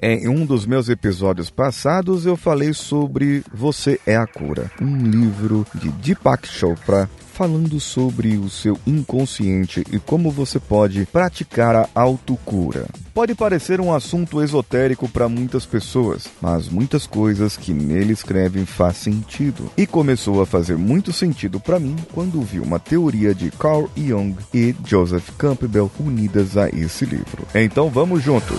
Em um dos meus episódios passados, eu falei sobre Você é a Cura, um livro de Deepak Chopra falando sobre o seu inconsciente e como você pode praticar a autocura. Pode parecer um assunto esotérico para muitas pessoas, mas muitas coisas que nele escrevem faz sentido. E começou a fazer muito sentido para mim quando vi uma teoria de Carl Jung e Joseph Campbell unidas a esse livro. Então vamos juntos.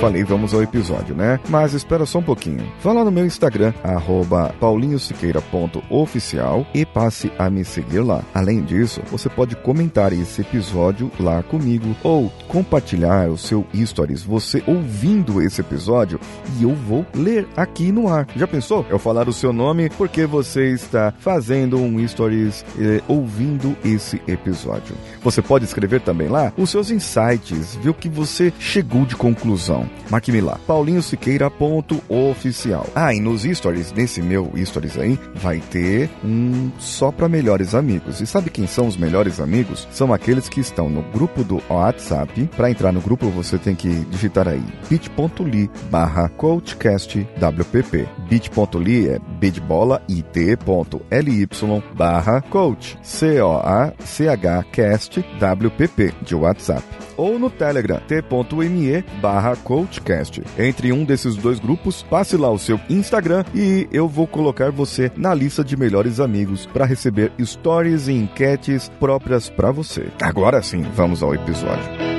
Falei, vamos ao episódio, né? Mas espera só um pouquinho. Vá lá no meu Instagram, paulinhosiqueira.oficial e passe a me seguir lá. Além disso, você pode comentar esse episódio lá comigo ou compartilhar o seu stories, você ouvindo esse episódio e eu vou ler aqui no ar. Já pensou? Eu falar o seu nome porque você está fazendo um stories eh, ouvindo esse episódio. Você pode escrever também lá os seus insights, ver o que você chegou de conclusão. Marque-me lá, paulinhosiqueira.oficial. Ah, e nos stories, nesse meu stories aí, vai ter um só para melhores amigos. E sabe quem são os melhores amigos? São aqueles que estão no grupo do WhatsApp. Para entrar no grupo, você tem que digitar aí bit.ly barra coachcastwpp. bit.ly é bidbola it.ly barra coach C-O-A-C-H cast WPP de WhatsApp ou no Telegram t.me barra coachcast. Entre um desses dois grupos, passe lá o seu Instagram e eu vou colocar você na lista de melhores amigos para receber stories e enquetes próprias para você. Agora sim, vamos ao episódio.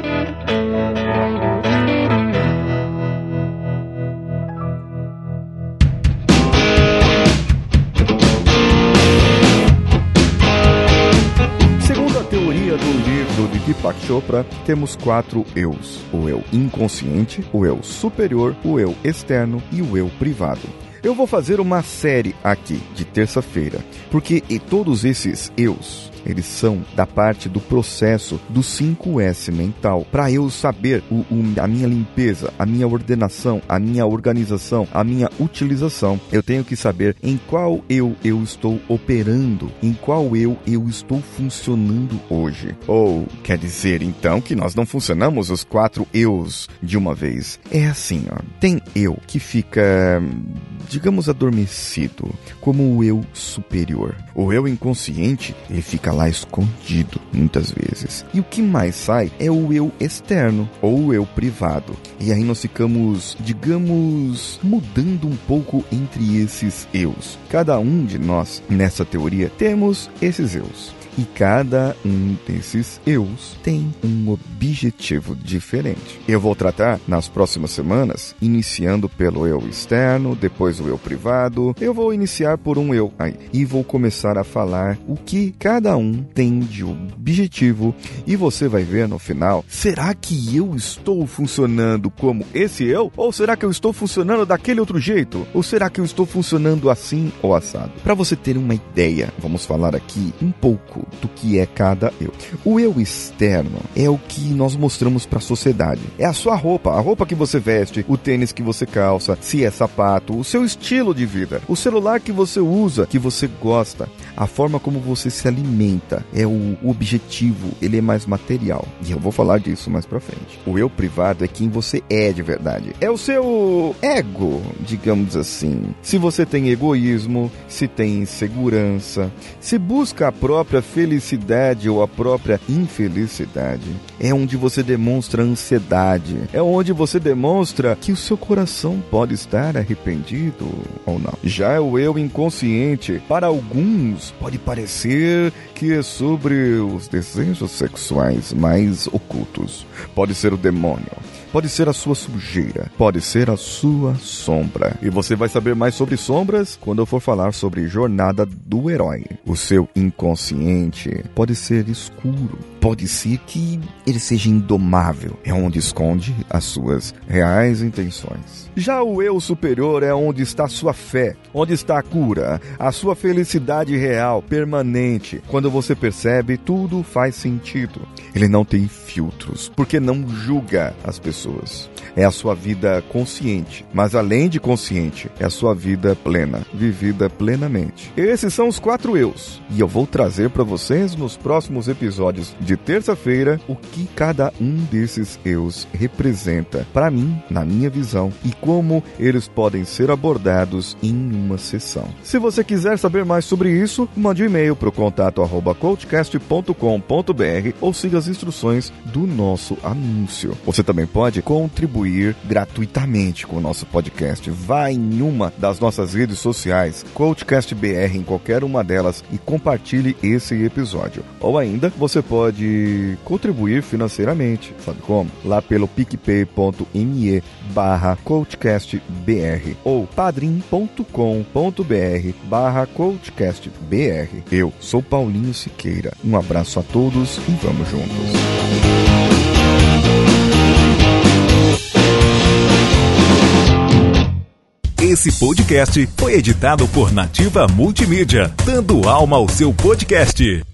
Deepak Chopra, temos quatro eus: o eu inconsciente, o eu superior, o eu externo e o eu privado. Eu vou fazer uma série aqui de terça-feira, porque todos esses eus eles são da parte do processo do 5S mental. Para eu saber o, o, a minha limpeza, a minha ordenação, a minha organização, a minha utilização, eu tenho que saber em qual eu eu estou operando, em qual eu eu estou funcionando hoje. Ou quer dizer então que nós não funcionamos os quatro eus de uma vez. É assim, ó. Tem eu que fica digamos adormecido, como o eu superior. O eu inconsciente, ele fica lá escondido muitas vezes. E o que mais sai é o eu externo ou o eu privado. E aí nós ficamos, digamos, mudando um pouco entre esses eus. Cada um de nós, nessa teoria, temos esses eus. E cada um desses eus tem um objetivo diferente. Eu vou tratar nas próximas semanas, iniciando pelo eu externo, depois o eu privado. Eu vou iniciar por um eu aí e vou começar a falar o que cada um tem de objetivo e você vai ver no final, será que eu estou funcionando como esse eu ou será que eu estou funcionando daquele outro jeito? Ou será que eu estou funcionando assim ou assado? Para você ter uma ideia, vamos falar aqui um pouco do que é cada eu. O eu externo é o que nós mostramos para a sociedade. É a sua roupa, a roupa que você veste, o tênis que você calça, se é sapato, o seu estilo de vida, o celular que você usa, que você gosta, a forma como você se alimenta, é o objetivo, ele é mais material. E eu vou falar disso mais pra frente. O eu privado é quem você é de verdade. É o seu ego, digamos assim. Se você tem egoísmo, se tem insegurança, se busca a própria felicidade ou a própria infelicidade, é onde você demonstra ansiedade, é onde você demonstra que o seu coração pode estar arrependido ou não. Já o eu inconsciente, para alguns, pode parecer que é sobre os desejos sexuais mais ocultos. Pode ser o demônio pode ser a sua sujeira, pode ser a sua sombra. E você vai saber mais sobre sombras quando eu for falar sobre jornada do herói. O seu inconsciente pode ser escuro, pode ser que ele seja indomável, é onde esconde as suas reais intenções. Já o eu superior é onde está sua fé, onde está a cura, a sua felicidade real, permanente. Quando você percebe, tudo faz sentido. Ele não tem filtros, porque não julga as pessoas. É a sua vida consciente, mas além de consciente, é a sua vida plena, vivida plenamente. Esses são os quatro eus, e eu vou trazer para vocês nos próximos episódios de terça-feira o que cada um desses eus representa para mim, na minha visão, e como eles podem ser abordados em uma sessão. Se você quiser saber mais sobre isso, mande um e-mail para o contato arroba coachcast.com.br ou siga as instruções do nosso anúncio. Você também pode contribuir gratuitamente com o nosso podcast. Vá em uma das nossas redes sociais, CoachCastBR, em qualquer uma delas, e compartilhe esse episódio. Ou ainda, você pode contribuir financeiramente, sabe como? Lá pelo picpay.me barra coachcastbr ou padrim.com.br barra coachcastbr. Eu sou Paulinho Siqueira. Um abraço a todos e vamos juntos. Esse podcast foi editado por Nativa Multimídia, dando alma ao seu podcast.